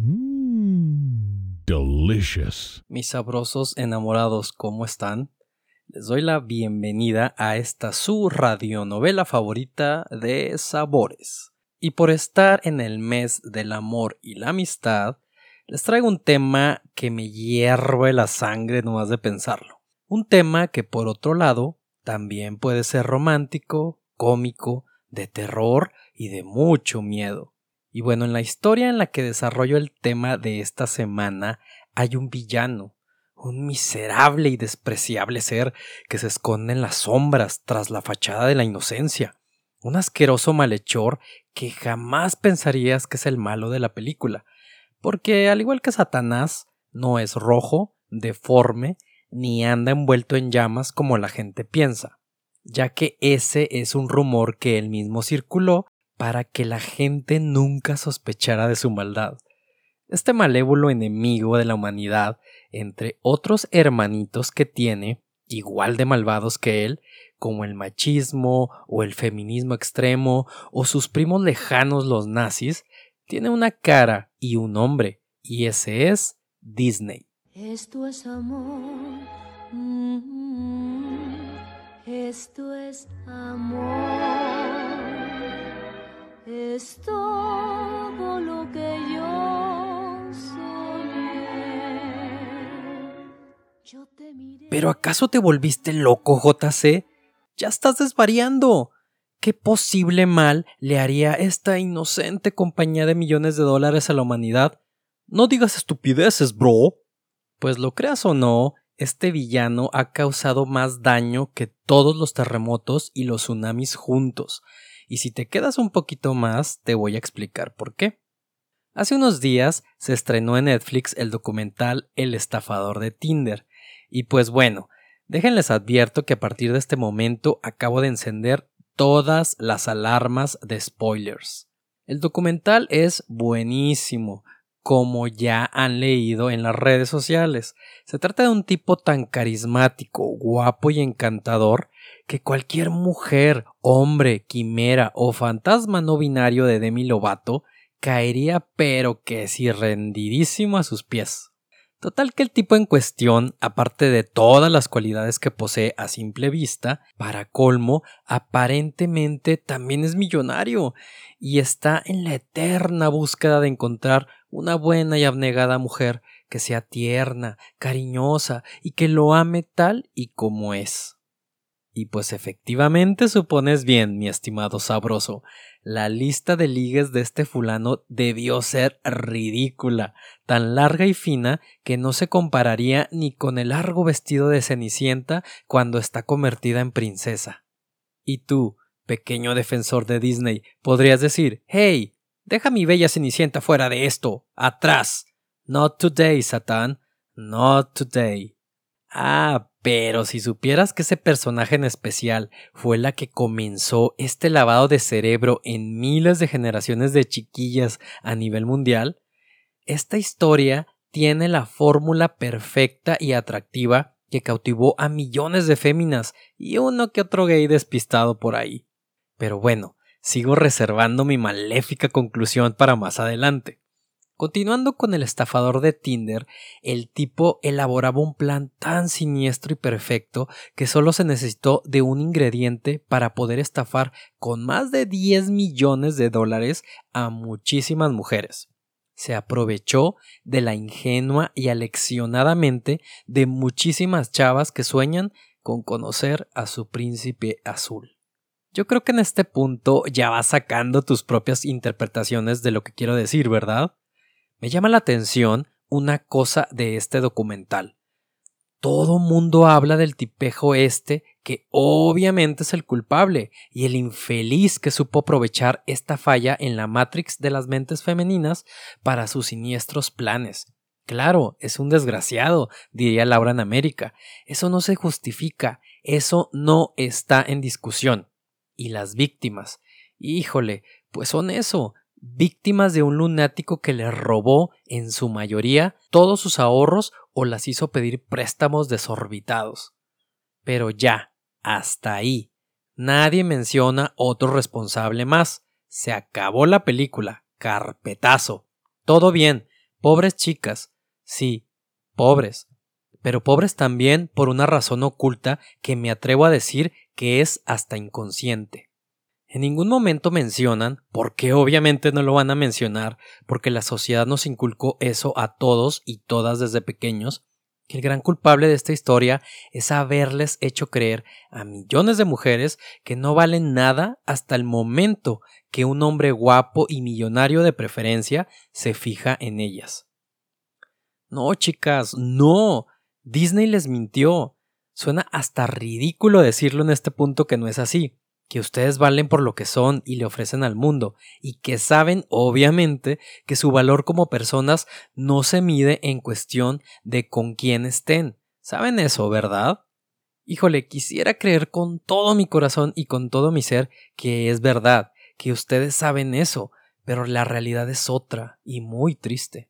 Mmm, delicious. Mis sabrosos enamorados, ¿cómo están? Les doy la bienvenida a esta su radionovela favorita de sabores. Y por estar en el mes del amor y la amistad, les traigo un tema que me hierve la sangre nomás de pensarlo. Un tema que por otro lado también puede ser romántico, cómico, de terror y de mucho miedo. Y bueno, en la historia en la que desarrollo el tema de esta semana hay un villano, un miserable y despreciable ser que se esconde en las sombras tras la fachada de la inocencia, un asqueroso malhechor que jamás pensarías que es el malo de la película, porque al igual que Satanás, no es rojo, deforme, ni anda envuelto en llamas como la gente piensa, ya que ese es un rumor que él mismo circuló para que la gente nunca sospechara de su maldad. Este malévolo enemigo de la humanidad, entre otros hermanitos que tiene, igual de malvados que él, como el machismo o el feminismo extremo o sus primos lejanos los nazis, tiene una cara y un nombre, y ese es Disney. Esto es amor. Mm, esto es amor. Es todo lo que yo soñé. ¿Pero acaso te volviste loco, JC? Ya estás desvariando. ¿Qué posible mal le haría esta inocente compañía de millones de dólares a la humanidad? No digas estupideces, bro. Pues lo creas o no, este villano ha causado más daño que todos los terremotos y los tsunamis juntos, y si te quedas un poquito más, te voy a explicar por qué. Hace unos días se estrenó en Netflix el documental El estafador de Tinder, y pues bueno, déjenles advierto que a partir de este momento acabo de encender todas las alarmas de spoilers. El documental es buenísimo, como ya han leído en las redes sociales. Se trata de un tipo tan carismático, guapo y encantador que cualquier mujer, hombre, quimera o fantasma no binario de Demi Lovato caería pero que si rendidísimo a sus pies. Total que el tipo en cuestión, aparte de todas las cualidades que posee a simple vista, para colmo, aparentemente también es millonario y está en la eterna búsqueda de encontrar una buena y abnegada mujer que sea tierna, cariñosa y que lo ame tal y como es. Y pues efectivamente supones bien, mi estimado sabroso, la lista de ligues de este fulano debió ser ridícula, tan larga y fina que no se compararía ni con el largo vestido de Cenicienta cuando está convertida en princesa. Y tú, pequeño defensor de Disney, podrías decir, hey, deja mi bella Cenicienta fuera de esto, atrás. Not today, Satán, not today. Ah, pero si supieras que ese personaje en especial fue la que comenzó este lavado de cerebro en miles de generaciones de chiquillas a nivel mundial, esta historia tiene la fórmula perfecta y atractiva que cautivó a millones de féminas y uno que otro gay despistado por ahí. Pero bueno, sigo reservando mi maléfica conclusión para más adelante. Continuando con el estafador de Tinder, el tipo elaboraba un plan tan siniestro y perfecto que solo se necesitó de un ingrediente para poder estafar con más de 10 millones de dólares a muchísimas mujeres. Se aprovechó de la ingenua y aleccionadamente de muchísimas chavas que sueñan con conocer a su príncipe azul. Yo creo que en este punto ya vas sacando tus propias interpretaciones de lo que quiero decir, ¿verdad? Me llama la atención una cosa de este documental. Todo mundo habla del tipejo este, que obviamente es el culpable, y el infeliz que supo aprovechar esta falla en la Matrix de las mentes femeninas para sus siniestros planes. Claro, es un desgraciado, diría Laura en América. Eso no se justifica, eso no está en discusión. Y las víctimas. Híjole, pues son eso, víctimas de un lunático que les robó, en su mayoría, todos sus ahorros o las hizo pedir préstamos desorbitados. Pero ya, hasta ahí. Nadie menciona otro responsable más. Se acabó la película. Carpetazo. Todo bien, Pobres chicas, sí, pobres, pero pobres también por una razón oculta que me atrevo a decir que es hasta inconsciente. En ningún momento mencionan, porque obviamente no lo van a mencionar, porque la sociedad nos inculcó eso a todos y todas desde pequeños, que el gran culpable de esta historia es haberles hecho creer a millones de mujeres que no valen nada hasta el momento que un hombre guapo y millonario de preferencia se fija en ellas. No, chicas, no. Disney les mintió. Suena hasta ridículo decirlo en este punto que no es así que ustedes valen por lo que son y le ofrecen al mundo, y que saben, obviamente, que su valor como personas no se mide en cuestión de con quién estén. ¿Saben eso, verdad? Híjole, quisiera creer con todo mi corazón y con todo mi ser que es verdad, que ustedes saben eso, pero la realidad es otra y muy triste.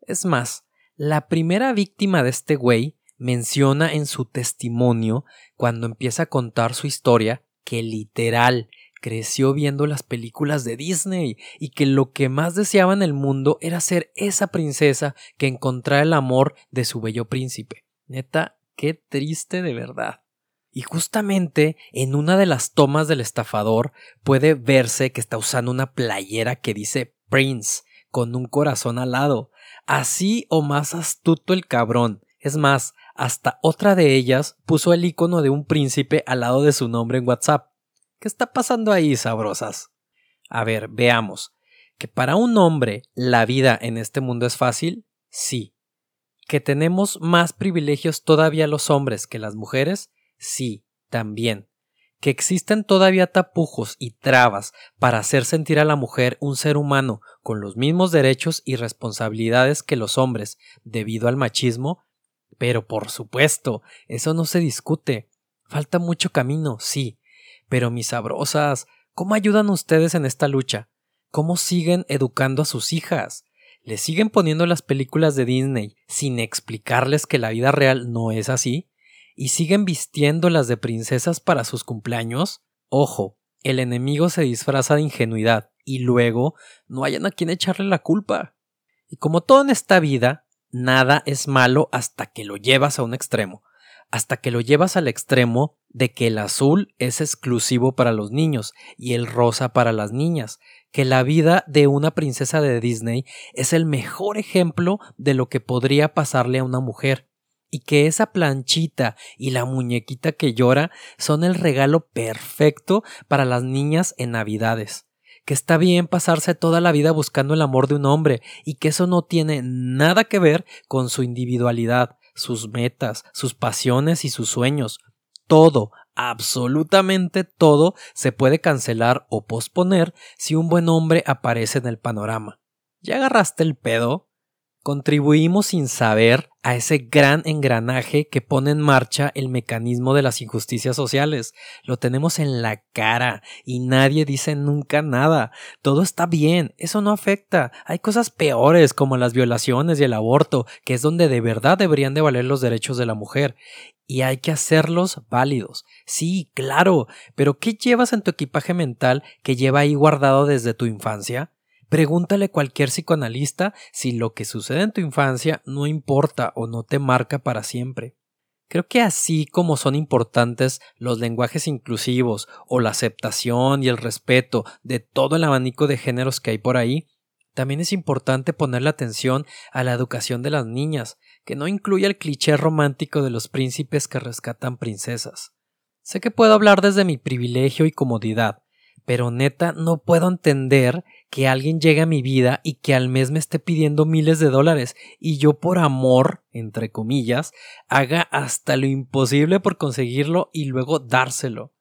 Es más, la primera víctima de este güey menciona en su testimonio, cuando empieza a contar su historia, que literal creció viendo las películas de Disney y que lo que más deseaba en el mundo era ser esa princesa que encontrara el amor de su bello príncipe. Neta, qué triste de verdad. Y justamente en una de las tomas del estafador puede verse que está usando una playera que dice Prince con un corazón alado. Así o más astuto el cabrón. Es más, hasta otra de ellas puso el icono de un príncipe al lado de su nombre en WhatsApp. ¿Qué está pasando ahí, sabrosas? A ver, veamos. ¿Que para un hombre la vida en este mundo es fácil? Sí. ¿Que tenemos más privilegios todavía los hombres que las mujeres? Sí, también. ¿Que existen todavía tapujos y trabas para hacer sentir a la mujer un ser humano con los mismos derechos y responsabilidades que los hombres debido al machismo? Pero por supuesto, eso no se discute. Falta mucho camino, sí. Pero mis sabrosas, ¿cómo ayudan ustedes en esta lucha? ¿Cómo siguen educando a sus hijas? ¿Les siguen poniendo las películas de Disney sin explicarles que la vida real no es así? ¿Y siguen vistiéndolas de princesas para sus cumpleaños? Ojo, el enemigo se disfraza de ingenuidad y luego no hayan a quien echarle la culpa. Y como todo en esta vida, nada es malo hasta que lo llevas a un extremo, hasta que lo llevas al extremo de que el azul es exclusivo para los niños y el rosa para las niñas, que la vida de una princesa de Disney es el mejor ejemplo de lo que podría pasarle a una mujer, y que esa planchita y la muñequita que llora son el regalo perfecto para las niñas en Navidades que está bien pasarse toda la vida buscando el amor de un hombre y que eso no tiene nada que ver con su individualidad, sus metas, sus pasiones y sus sueños. Todo, absolutamente todo, se puede cancelar o posponer si un buen hombre aparece en el panorama. ¿Ya agarraste el pedo? Contribuimos sin saber a ese gran engranaje que pone en marcha el mecanismo de las injusticias sociales. Lo tenemos en la cara y nadie dice nunca nada. Todo está bien, eso no afecta. Hay cosas peores como las violaciones y el aborto, que es donde de verdad deberían de valer los derechos de la mujer. Y hay que hacerlos válidos. Sí, claro, pero ¿qué llevas en tu equipaje mental que lleva ahí guardado desde tu infancia? Pregúntale a cualquier psicoanalista si lo que sucede en tu infancia no importa o no te marca para siempre. Creo que así como son importantes los lenguajes inclusivos o la aceptación y el respeto de todo el abanico de géneros que hay por ahí, también es importante ponerle atención a la educación de las niñas, que no incluya el cliché romántico de los príncipes que rescatan princesas. Sé que puedo hablar desde mi privilegio y comodidad, pero neta no puedo entender que alguien llegue a mi vida y que al mes me esté pidiendo miles de dólares y yo por amor, entre comillas, haga hasta lo imposible por conseguirlo y luego dárselo.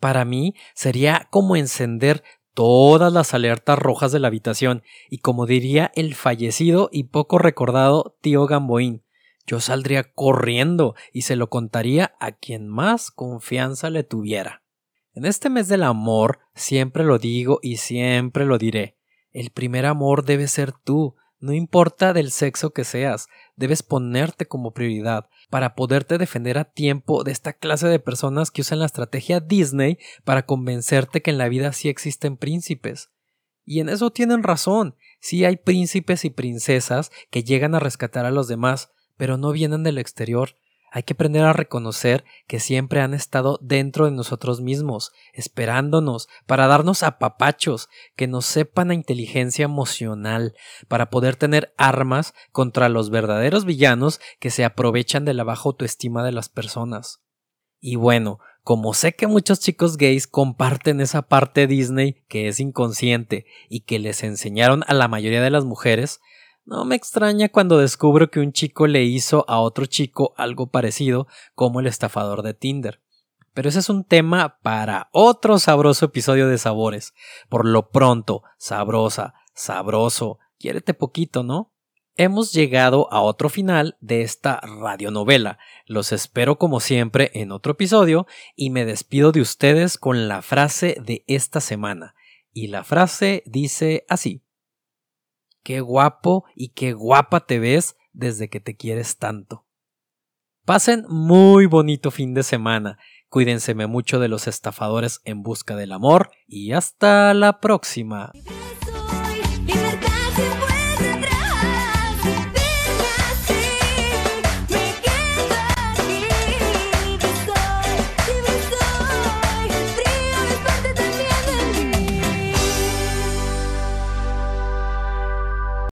Para mí sería como encender todas las alertas rojas de la habitación y como diría el fallecido y poco recordado tío Gamboín, yo saldría corriendo y se lo contaría a quien más confianza le tuviera. En este mes del amor, siempre lo digo y siempre lo diré, el primer amor debe ser tú, no importa del sexo que seas, debes ponerte como prioridad para poderte defender a tiempo de esta clase de personas que usan la estrategia Disney para convencerte que en la vida sí existen príncipes. Y en eso tienen razón. Sí hay príncipes y princesas que llegan a rescatar a los demás, pero no vienen del exterior. Hay que aprender a reconocer que siempre han estado dentro de nosotros mismos, esperándonos, para darnos apapachos, que nos sepan a inteligencia emocional, para poder tener armas contra los verdaderos villanos que se aprovechan de la baja autoestima de las personas. Y bueno, como sé que muchos chicos gays comparten esa parte Disney que es inconsciente y que les enseñaron a la mayoría de las mujeres, no me extraña cuando descubro que un chico le hizo a otro chico algo parecido como el estafador de Tinder. Pero ese es un tema para otro sabroso episodio de Sabores. Por lo pronto, sabrosa, sabroso, quiérete poquito, ¿no? Hemos llegado a otro final de esta radionovela. Los espero como siempre en otro episodio y me despido de ustedes con la frase de esta semana. Y la frase dice así. Qué guapo y qué guapa te ves desde que te quieres tanto. Pasen muy bonito fin de semana. Cuídense mucho de los estafadores en busca del amor y hasta la próxima.